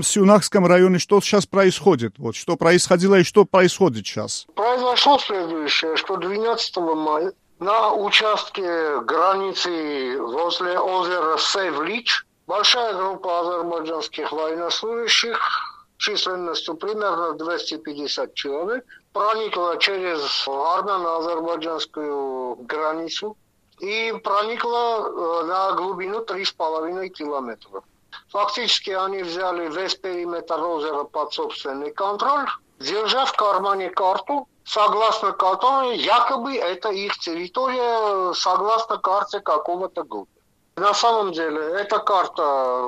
Сюнахском районе что сейчас происходит? Вот что происходило и что происходит сейчас? Произошло следующее, что 12 мая на участке границы возле озера Сейвлич большая группа азербайджанских военнослужащих численностью примерно 250 человек проникла через армяно-азербайджанскую границу и проникла э, на глубину 3,5 километра. Фактически они взяли весь периметр озера под собственный контроль, держа в кармане карту, согласно которой якобы это их территория, согласно карте какого-то года. На самом деле эта карта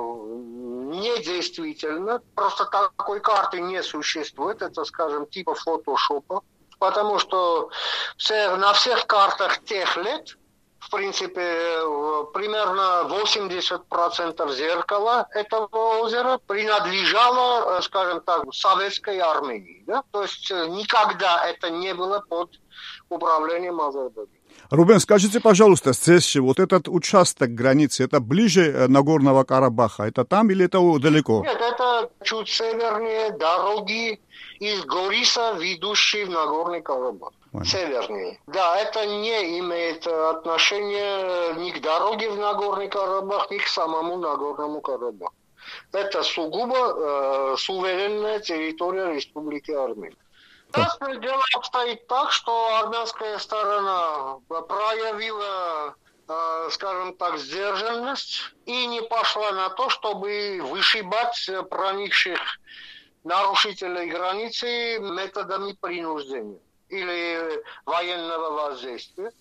недействительна, просто такой карты не существует, это, скажем, типа фотошопа, потому что все, на всех картах тех лет в принципе, примерно 80% зеркала этого озера принадлежало, э, скажем так, советской Армении. Да? То есть э, никогда это не было под управлением Азербайджана. Рубен, скажите, пожалуйста, здесь вот этот участок границы, это ближе э, Нагорного Карабаха? Это там или это далеко? Нет, это чуть севернее дороги из Гориса, ведущей в Нагорный Карабах. Понял. Севернее. Да, это не имеет отношения ни к дороге в Нагорный Карабах, ни к самому Нагорному Карабаху. Это сугубо э, суверенная территория Республики Армения. Сейчас дело обстоит так, что армянская сторона проявила, э, скажем так, сдержанность и не пошла на то, чтобы вышибать проникших нарушителей границы методами принуждения или военного воздействия.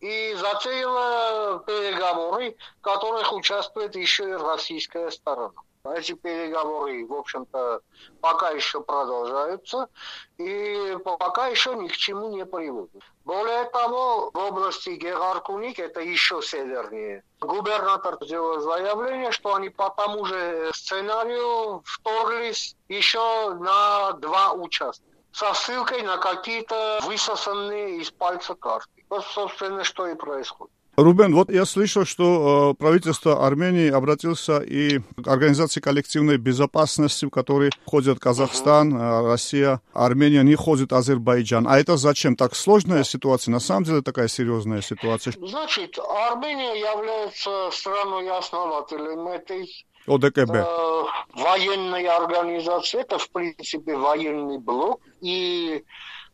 И затеяла переговоры, в которых участвует еще и российская сторона. Эти переговоры, в общем-то, пока еще продолжаются и пока еще ни к чему не приводят. Более того, в области Гегаркуник, это еще севернее, губернатор сделал заявление, что они по тому же сценарию вторглись еще на два участка со ссылкой на какие-то высосанные из пальца карты. Вот, собственно, что и происходит. Рубен, вот я слышал, что э, правительство Армении обратился и к Организации коллективной безопасности, в которой входят Казахстан, э, Россия, Армения, не входит Азербайджан. А это зачем? Так сложная ситуация? На самом деле такая серьезная ситуация. Значит, Армения является страной-основателем этой ОДКБ. Э, военной организации. Это, в принципе, военный блок. И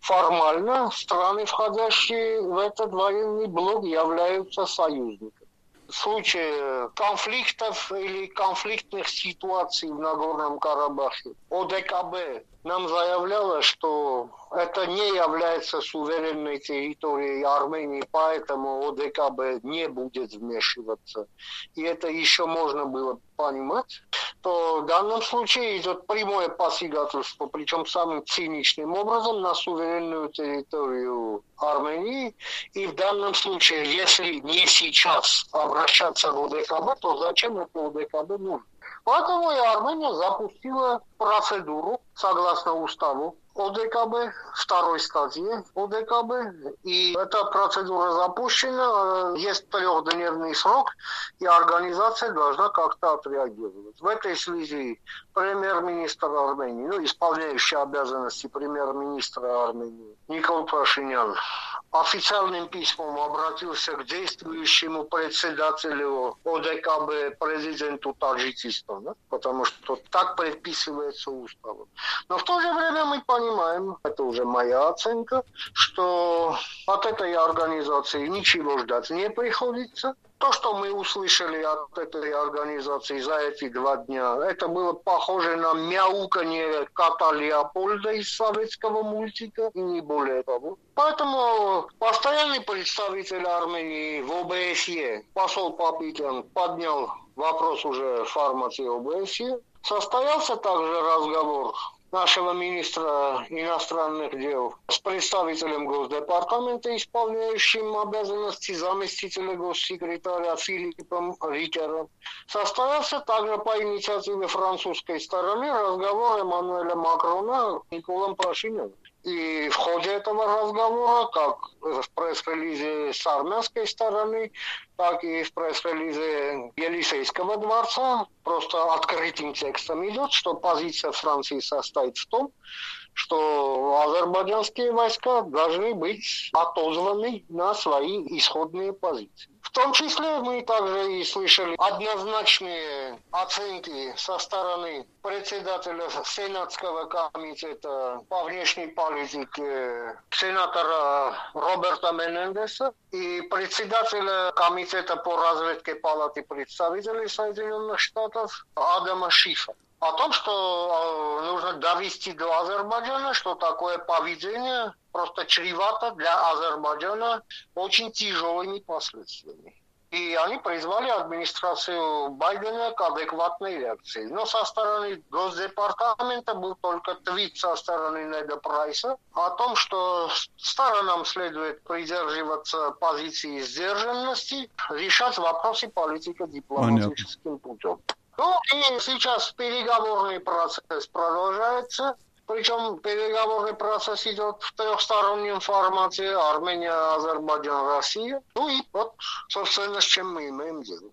формально страны, входящие в этот военный блок, являются союзниками. В случае конфликтов или конфликтных ситуаций в Нагорном Карабахе ОДКБ нам заявляла, что это не является суверенной территорией Армении, поэтому ОДКБ не будет вмешиваться. И это еще можно было понимать, то в данном случае идет прямое посягательство, причем самым циничным образом, на суверенную территорию Армении. И в данном случае, если не сейчас обращаться в ОДКБ, то зачем это ОДКБ нужно? Поэтому и Армения запустила процедуру, согласно уставу, ОДКБ, второй статьи ОДКБ. И эта процедура запущена, э, есть трехдневный срок, и организация должна как-то отреагировать. В этой связи премьер-министр Армении, ну, исполняющий обязанности премьер-министра Армении Никол Пашинян, официальным письмом обратился к действующему председателю ОДКБ, президенту Таджикистана, потому что так предписывается уставом. Но в то же время мы понимаем, это уже моя оценка, что от этой организации ничего ждать не приходится. То, что мы услышали от этой организации за эти два дня, это было похоже на мяуканье кота Леопольда из советского мультика, и не более того. Поэтому постоянный представитель Армении в ОБСЕ, посол Папикян, поднял вопрос уже формате ОБСЕ. Состоялся также разговор нашего министра иностранных дел с представителем Госдепартамента, исполняющим обязанности заместителя госсекретаря Филиппом Рикером. Состоялся также по инициативе французской стороны разговор Эммануэля Макрона с Николом Пашиняном. И в ходе этого разговора, как в пресс-релизе с армянской стороны, так и в пресс-релизе Елисейского дворца, просто открытым текстом идет, что позиция Франции состоит в том, что азербайджанские войска должны быть отозваны на свои исходные позиции. В том числе мы также и слышали однозначные оценки со стороны председателя Сенатского комитета по внешней политике сенатора Роберта Менендеса и председателя комитета по разведке Палаты представителей Соединенных Штатов Адама Шифа о том, что э, нужно довести до Азербайджана, что такое поведение просто чревато для Азербайджана очень тяжелыми последствиями. И они призвали администрацию Байдена к адекватной реакции. Но со стороны Госдепартамента был только твит со стороны Неда Прайса о том, что сторонам следует придерживаться позиции сдержанности, решать вопросы политико-дипломатическим путем. Ну и сейчас переговорный процесс продолжается. Причем переговорный процесс идет в трехстороннем формате Армения, Азербайджан, Россия. Ну и вот, собственно, с чем мы имеем дело.